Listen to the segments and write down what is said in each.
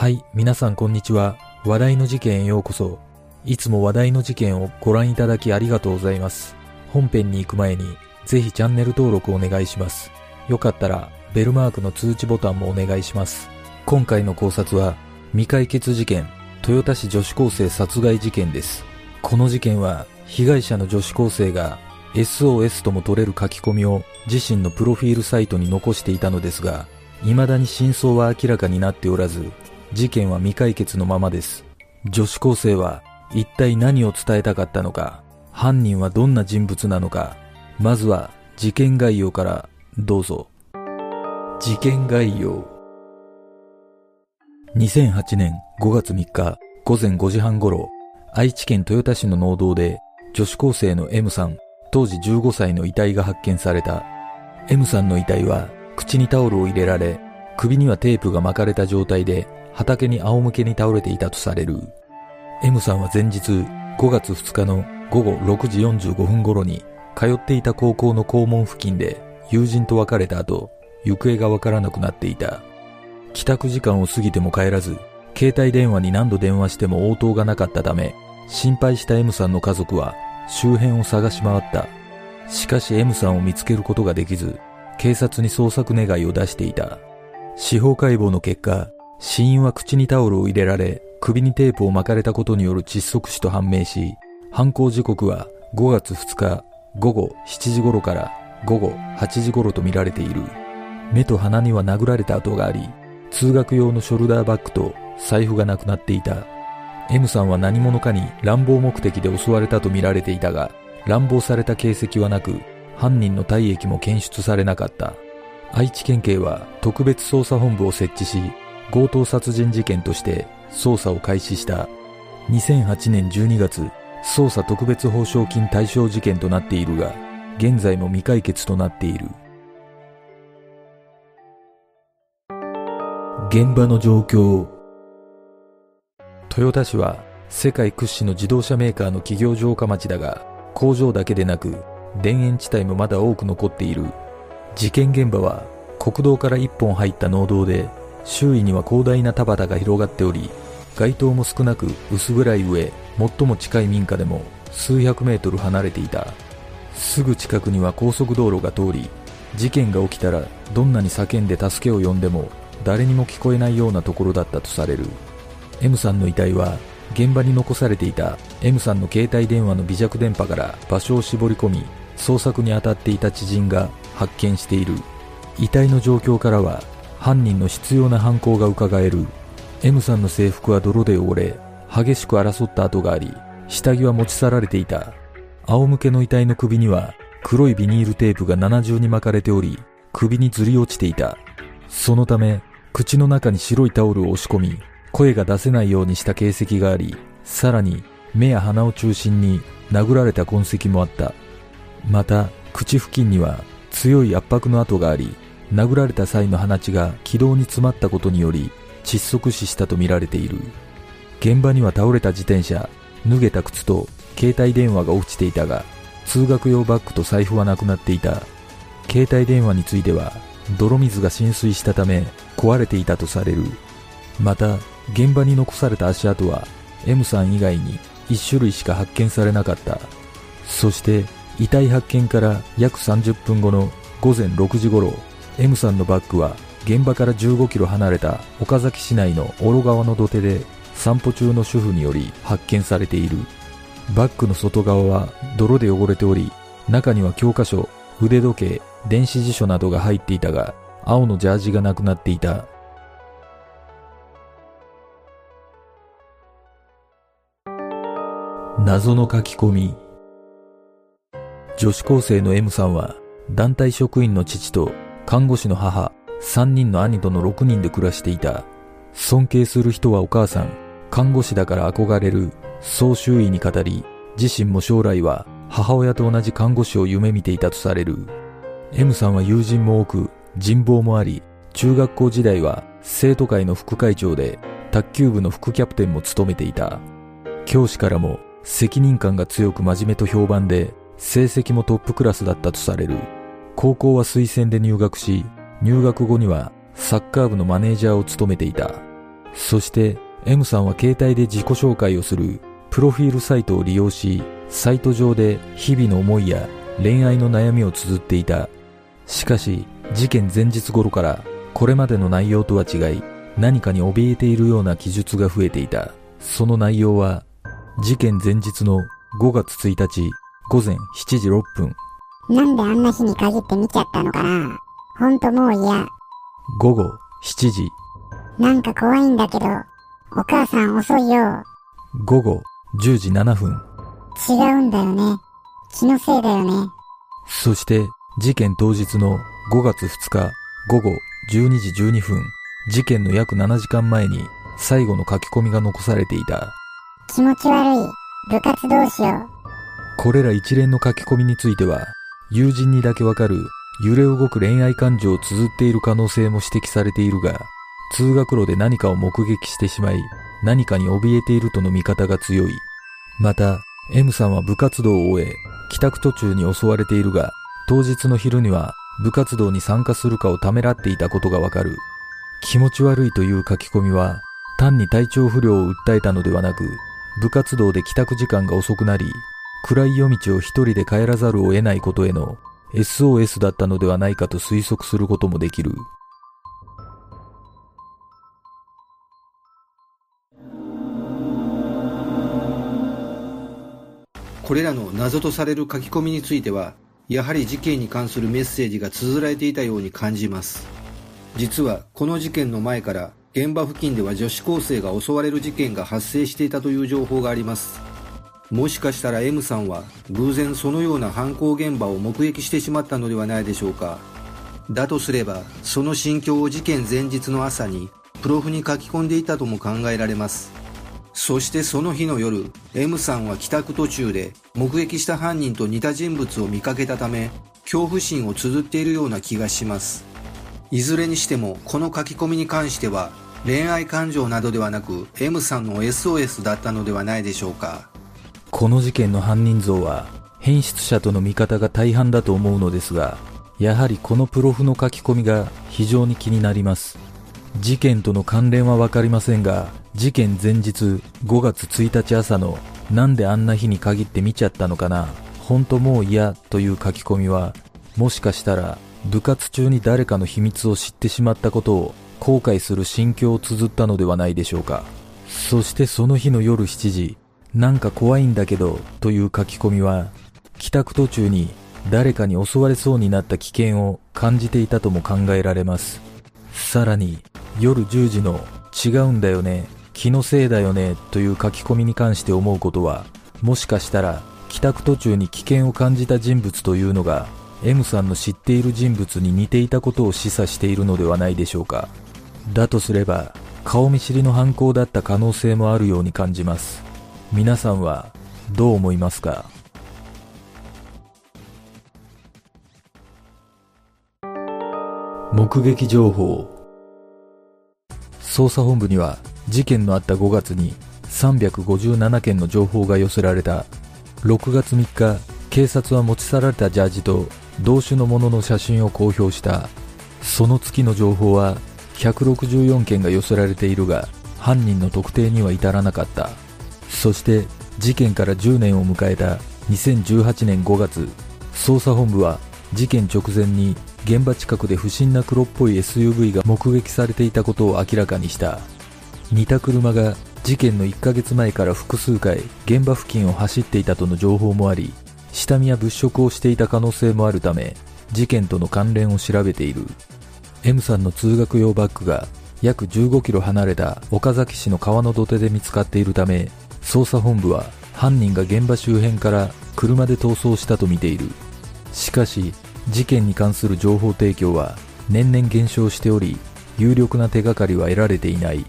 はい、皆さんこんにちは。話題の事件へようこそ。いつも話題の事件をご覧いただきありがとうございます。本編に行く前に、ぜひチャンネル登録お願いします。よかったら、ベルマークの通知ボタンもお願いします。今回の考察は、未解決事件、豊田市女子高生殺害事件です。この事件は、被害者の女子高生が SOS とも取れる書き込みを自身のプロフィールサイトに残していたのですが、未だに真相は明らかになっておらず、事件は未解決のままです。女子高生は一体何を伝えたかったのか、犯人はどんな人物なのか、まずは事件概要からどうぞ。事件概要。2008年5月3日午前5時半頃、愛知県豊田市の農道で女子高生の M さん、当時15歳の遺体が発見された。M さんの遺体は口にタオルを入れられ、首にはテープが巻かれた状態で畑に仰向けに倒れていたとされる。M さんは前日5月2日の午後6時45分頃に通っていた高校の校門付近で友人と別れた後、行方がわからなくなっていた。帰宅時間を過ぎても帰らず、携帯電話に何度電話しても応答がなかったため、心配した M さんの家族は周辺を探し回った。しかし M さんを見つけることができず、警察に捜索願いを出していた。司法解剖の結果、死因は口にタオルを入れられ、首にテープを巻かれたことによる窒息死と判明し、犯行時刻は5月2日午後7時頃から午後8時頃と見られている。目と鼻には殴られた跡があり、通学用のショルダーバッグと財布がなくなっていた。M さんは何者かに乱暴目的で襲われたと見られていたが、乱暴された形跡はなく、犯人の体液も検出されなかった。愛知県警は特別捜査本部を設置し、強盗殺人事件として捜査を開始した。2008年12月、捜査特別報奨金対象事件となっているが、現在も未解決となっている。現場の状況豊田市は世界屈指の自動車メーカーの企業城下町だが、工場だけでなく田園地帯もまだ多く残っている。事件現場は国道から一本入った農道で、周囲には広大な田畑が広がっており、街灯も少なく薄暗い上、最も近い民家でも数百メートル離れていた。すぐ近くには高速道路が通り、事件が起きたらどんなに叫んで助けを呼んでも誰にも聞こえないようなところだったとされる。M さんの遺体は現場に残されていた M さんの携帯電話の微弱電波から場所を絞り込み、捜索に当たっていた知人が発見している。遺体の状況からは犯人の執拗な犯行が伺える。M さんの制服は泥で汚れ、激しく争った跡があり、下着は持ち去られていた。仰向けの遺体の首には黒いビニールテープが七重に巻かれており、首にずり落ちていた。そのため、口の中に白いタオルを押し込み、声が出せないようにした形跡があり、さらに目や鼻を中心に殴られた痕跡もあった。また、口付近には強い圧迫の跡があり、殴られた際の鼻血が気道に詰まったことにより窒息死したとみられている。現場には倒れた自転車、脱げた靴と携帯電話が落ちていたが、通学用バッグと財布はなくなっていた。携帯電話については、泥水が浸水したため壊れていたとされる。また、現場に残された足跡は M さん以外に1種類しか発見されなかった。そして、遺体発見から約30分後の午前6時頃、M さんのバッグは現場から15キロ離れた岡崎市内の小呂川の土手で散歩中の主婦により発見されている。バッグの外側は泥で汚れており、中には教科書、腕時計、電子辞書などが入っていたが、青のジャージがなくなっていた。謎の書き込み。女子高生の M さんは、団体職員の父と看護師の母、3人の兄との6人で暮らしていた。尊敬する人はお母さん、看護師だから憧れる、そう周囲に語り、自身も将来は母親と同じ看護師を夢見ていたとされる。M さんは友人も多く、人望もあり、中学校時代は生徒会の副会長で、卓球部の副キャプテンも務めていた。教師からも責任感が強く真面目と評判で、成績もトップクラスだったとされる。高校は推薦で入学し、入学後にはサッカー部のマネージャーを務めていた。そして M さんは携帯で自己紹介をするプロフィールサイトを利用し、サイト上で日々の思いや恋愛の悩みを綴っていた。しかし、事件前日頃からこれまでの内容とは違い、何かに怯えているような記述が増えていた。その内容は、事件前日の5月1日午前7時6分。なんであんな日に限って見ちゃったのかなほんともう嫌。午後7時。なんか怖いんだけど、お母さん遅いよ。午後10時7分。違うんだよね。気のせいだよね。そして事件当日の5月2日午後12時12分。事件の約7時間前に最後の書き込みが残されていた。気持ち悪い。部活どうしよう。これら一連の書き込みについては、友人にだけわかる揺れ動く恋愛感情を綴っている可能性も指摘されているが、通学路で何かを目撃してしまい、何かに怯えているとの見方が強い。また、M さんは部活動を終え、帰宅途中に襲われているが、当日の昼には部活動に参加するかをためらっていたことがわかる。気持ち悪いという書き込みは、単に体調不良を訴えたのではなく、部活動で帰宅時間が遅くなり、暗い夜道を一人で帰らざるを得ないことへの SOS だったのではないかと推測することもできる。これらの謎とされる書き込みについては、やはり事件に関するメッセージが綴られていたように感じます。実はこの事件の前から現場付近では女子高生が襲われる事件が発生していたという情報があります。もしかしたら M さんは偶然そのような犯行現場を目撃してしまったのではないでしょうか。だとすれば、その心境を事件前日の朝にプロフに書き込んでいたとも考えられます。そしてその日の夜、M さんは帰宅途中で目撃した犯人と似た人物を見かけたため、恐怖心を綴っているような気がします。いずれにしてもこの書き込みに関しては恋愛感情などではなく M さんの SOS だったのではないでしょうか。この事件の犯人像は変質者との見方が大半だと思うのですが、やはりこのプロフの書き込みが非常に気になります。事件との関連はわかりませんが、事件前日5月1日朝のなんであんな日に限って見ちゃったのかな、本当もう嫌という書き込みは、もしかしたら部活中に誰かの秘密を知ってしまったことを後悔する心境を綴ったのではないでしょうか。そしてその日の夜7時、なんか怖いんだけどという書き込みは、帰宅途中に誰かに襲われそうになった危険を感じていたとも考えられます。さらに、夜10時の違うんだよね、気のせいだよねという書き込みに関して思うことは、もしかしたら帰宅途中に危険を感じた人物というのが M さんの知っている人物に似ていたことを示唆しているのではないでしょうか。だとすれば、顔見知りの犯行だった可能性もあるように感じます。皆さんはどう思いますか？目撃情報。捜査本部には事件のあった5月に357件の情報が寄せられた。6月3日警察は持ち去られたジャージと同種のものの写真を公表した。その月の情報は164件が寄せられているが犯人の特定には至らなかった。そして事件から10年を迎えた2018年5月捜査本部は事件直前に現場近くで不審な黒っぽい SUV が目撃されていたことを明らかにした。似た車が事件の1ヶ月前から複数回現場付近を走っていたとの情報もあり下見や物色をしていた可能性もあるため事件との関連を調べている。M さんの通学用バッグが約15キロ離れた岡崎市の川の土手で見つかっているため捜査本部は犯人が現場周辺から車で逃走したとみている。しかし事件に関する情報提供は年々減少しており有力な手がかりは得られていない。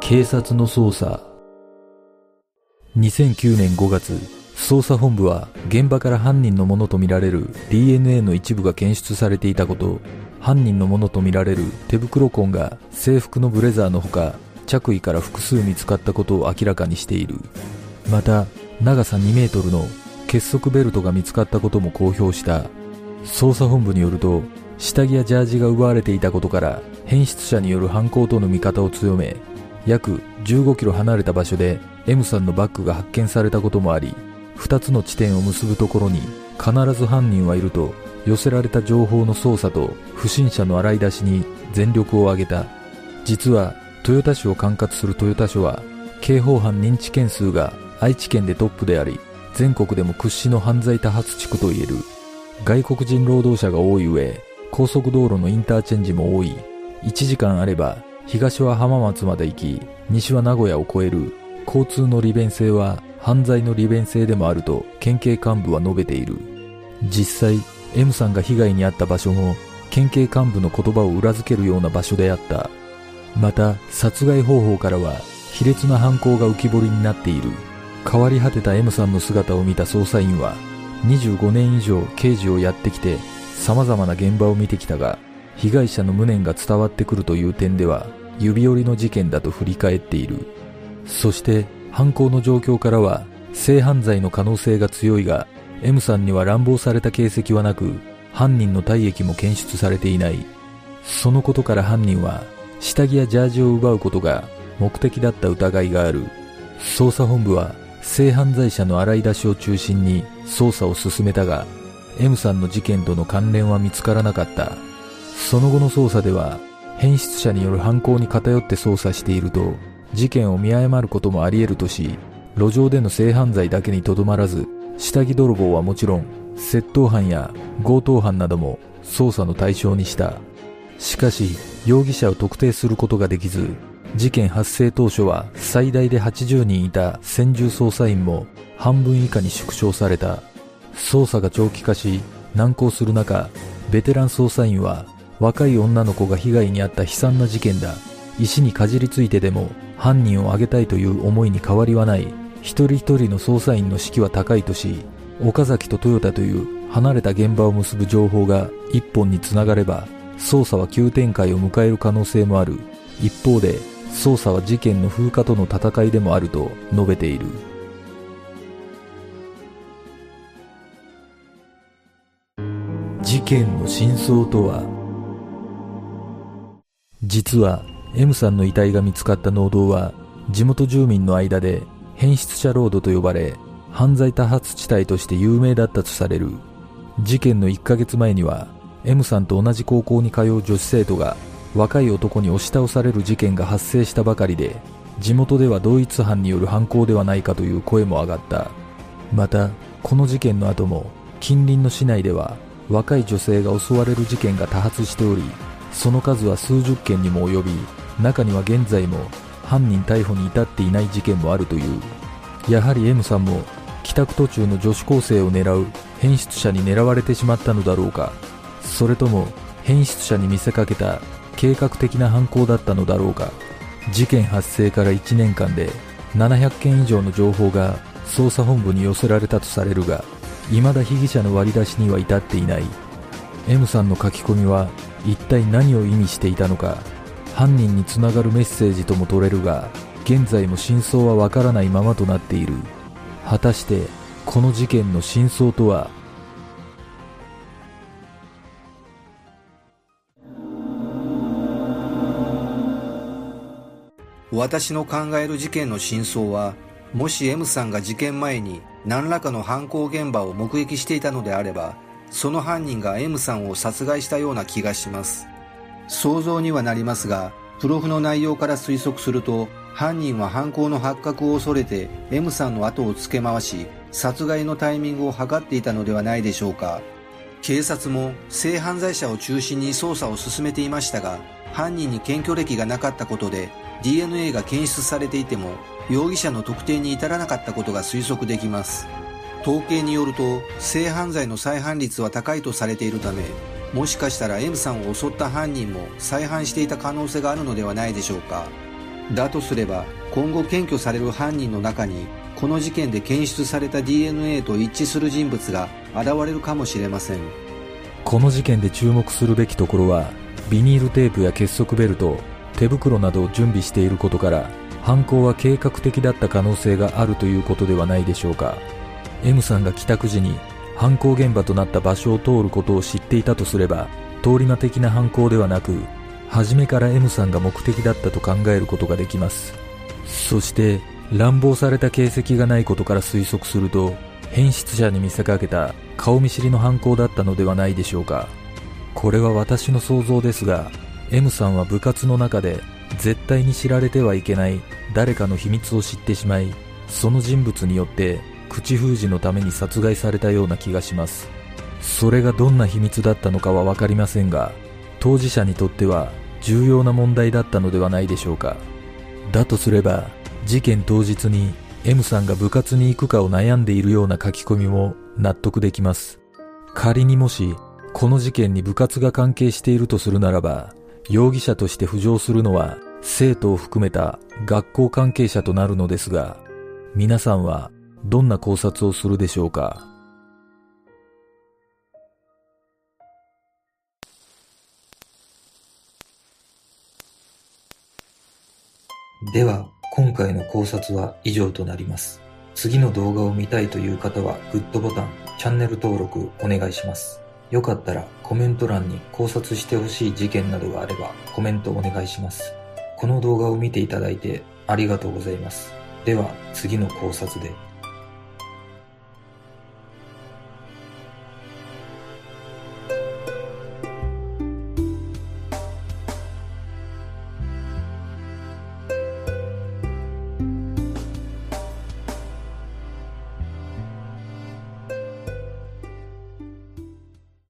警察の捜査。2009年5月捜査本部は現場から犯人のものとみられる DNA の一部が検出されていたこと。犯人のものとみられる手袋痕が制服のブレザーのほか着衣から複数見つかったことを明らかにしている。また長さ2メートルの結束ベルトが見つかったことも公表した。捜査本部によると下着やジャージが奪われていたことから変質者による犯行との見方を強め約15キロ離れた場所で M さんのバッグが発見されたこともあり2つの地点を結ぶところに必ず犯人はいると寄せられた情報の操作と不審者の洗い出しに全力を挙げた。実は豊田市を管轄する豊田署は刑法犯認知件数が愛知県でトップであり全国でも屈指の犯罪多発地区といえる。外国人労働者が多い上高速道路のインターチェンジも多い。1時間あれば東は浜松まで行き西は名古屋を越える。交通の利便性は犯罪の利便性でもあると県警幹部は述べている。実際 M さんが被害に遭った場所も県警幹部の言葉を裏付けるような場所であった。また殺害方法からは卑劣な犯行が浮き彫りになっている。変わり果てた M さんの姿を見た捜査員は25年以上刑事をやってきて様々な現場を見てきたが被害者の無念が伝わってくるという点では指折りの事件だと振り返っている。そして犯行の状況からは性犯罪の可能性が強いが M さんには乱暴された形跡はなく犯人の体液も検出されていない。そのことから犯人は下着やジャージを奪うことが目的だった疑いがある。捜査本部は性犯罪者の洗い出しを中心に捜査を進めたが M さんの事件との関連は見つからなかった。その後の捜査では変質者による犯行に偏って捜査していると事件を見誤ることもあり得るとし路上での性犯罪だけにとどまらず下着泥棒はもちろん窃盗犯や強盗犯なども捜査の対象にした。しかし容疑者を特定することができず事件発生当初は最大で80人いた専従捜査員も半分以下に縮小された。捜査が長期化し難航する中ベテラン捜査員は若い女の子が被害に遭った悲惨な事件だ。石にかじりついてでも犯人を挙げたいという思いに変わりはない。一人一人の捜査員の士気は高いとし岡崎と豊田という離れた現場を結ぶ情報が一本につながれば捜査は急展開を迎える可能性もある。一方で捜査は事件の風化との戦いでもあると述べている。事件の真相とは実は M さんの遺体が見つかった農道は地元住民の間で変質者ロードと呼ばれ犯罪多発地帯として有名だったとされる。事件の1ヶ月前には M さんと同じ高校に通う女子生徒が若い男に押し倒される事件が発生したばかりで地元では同一犯による犯行ではないかという声も上がった。またこの事件の後も近隣の市内では若い女性が襲われる事件が多発しておりその数は数十件にも及び中には現在も犯人逮捕に至っていない事件もあるという。やはり M さんも帰宅途中の女子高生を狙う変質者に狙われてしまったのだろうか。それとも変質者に見せかけた計画的な犯行だったのだろうか。事件発生から1年間で700件以上の情報が捜査本部に寄せられたとされるが未だ被疑者の割り出しには至っていない。M さんの書き込みは一体何を意味していたのか。犯人につながるメッセージとも取れるが現在も真相はわからないままとなっている。果たしてこの事件の真相とは？私の考える事件の真相はもし M さんが事件前に何らかの犯行現場を目撃していたのであればその犯人が M さんを殺害したような気がします。想像にはなりますがプロフの内容から推測すると犯人は犯行の発覚を恐れて M さんの後をつけ回し殺害のタイミングを図っていたのではないでしょうか。警察も性犯罪者を中心に捜査を進めていましたが犯人に検挙歴がなかったことで DNA が検出されていても容疑者の特定に至らなかったことが推測できます。統計によると性犯罪の再犯率は高いとされているためもしかしたら M さんを襲った犯人も再犯していた可能性があるのではないでしょうか。だとすれば今後検挙される犯人の中にこの事件で検出された DNA と一致する人物が現れるかもしれません。この事件で注目するべきところはビニールテープや結束ベルト手袋などを準備していることから犯行は計画的だった可能性があるということではないでしょうか。M さんが帰宅時に犯行現場となった場所を通ることを知っていたとすれば通り魔的な犯行ではなく、初めから M さんが目的だったと考えることができます。そして、乱暴された形跡がないことから推測すると、変質者に見せかけた顔見知りの犯行だったのではないでしょうか。これは私の想像ですが、M さんは部活の中で絶対に知られてはいけない誰かの秘密を知ってしまい、その人物によって口封じのために殺害されたような気がします。それがどんな秘密だったのかはわかりませんが、当事者にとっては重要な問題だったのではないでしょうか。だとすれば、事件当日に M さんが部活に行くかを悩んでいるような書き込みも納得できます。仮にもし、この事件に部活が関係しているとするならば、容疑者として浮上するのは生徒を含めた学校関係者となるのですが、皆さんはどんな考察をするでしょうか？では、今回の考察は以上となります。次の動画を見たいという方はグッドボタン、チャンネル登録お願いします。よかったらコメント欄に考察してほしい事件などがあればコメントお願いします。この動画を見ていただいてありがとうございます。では次の考察で。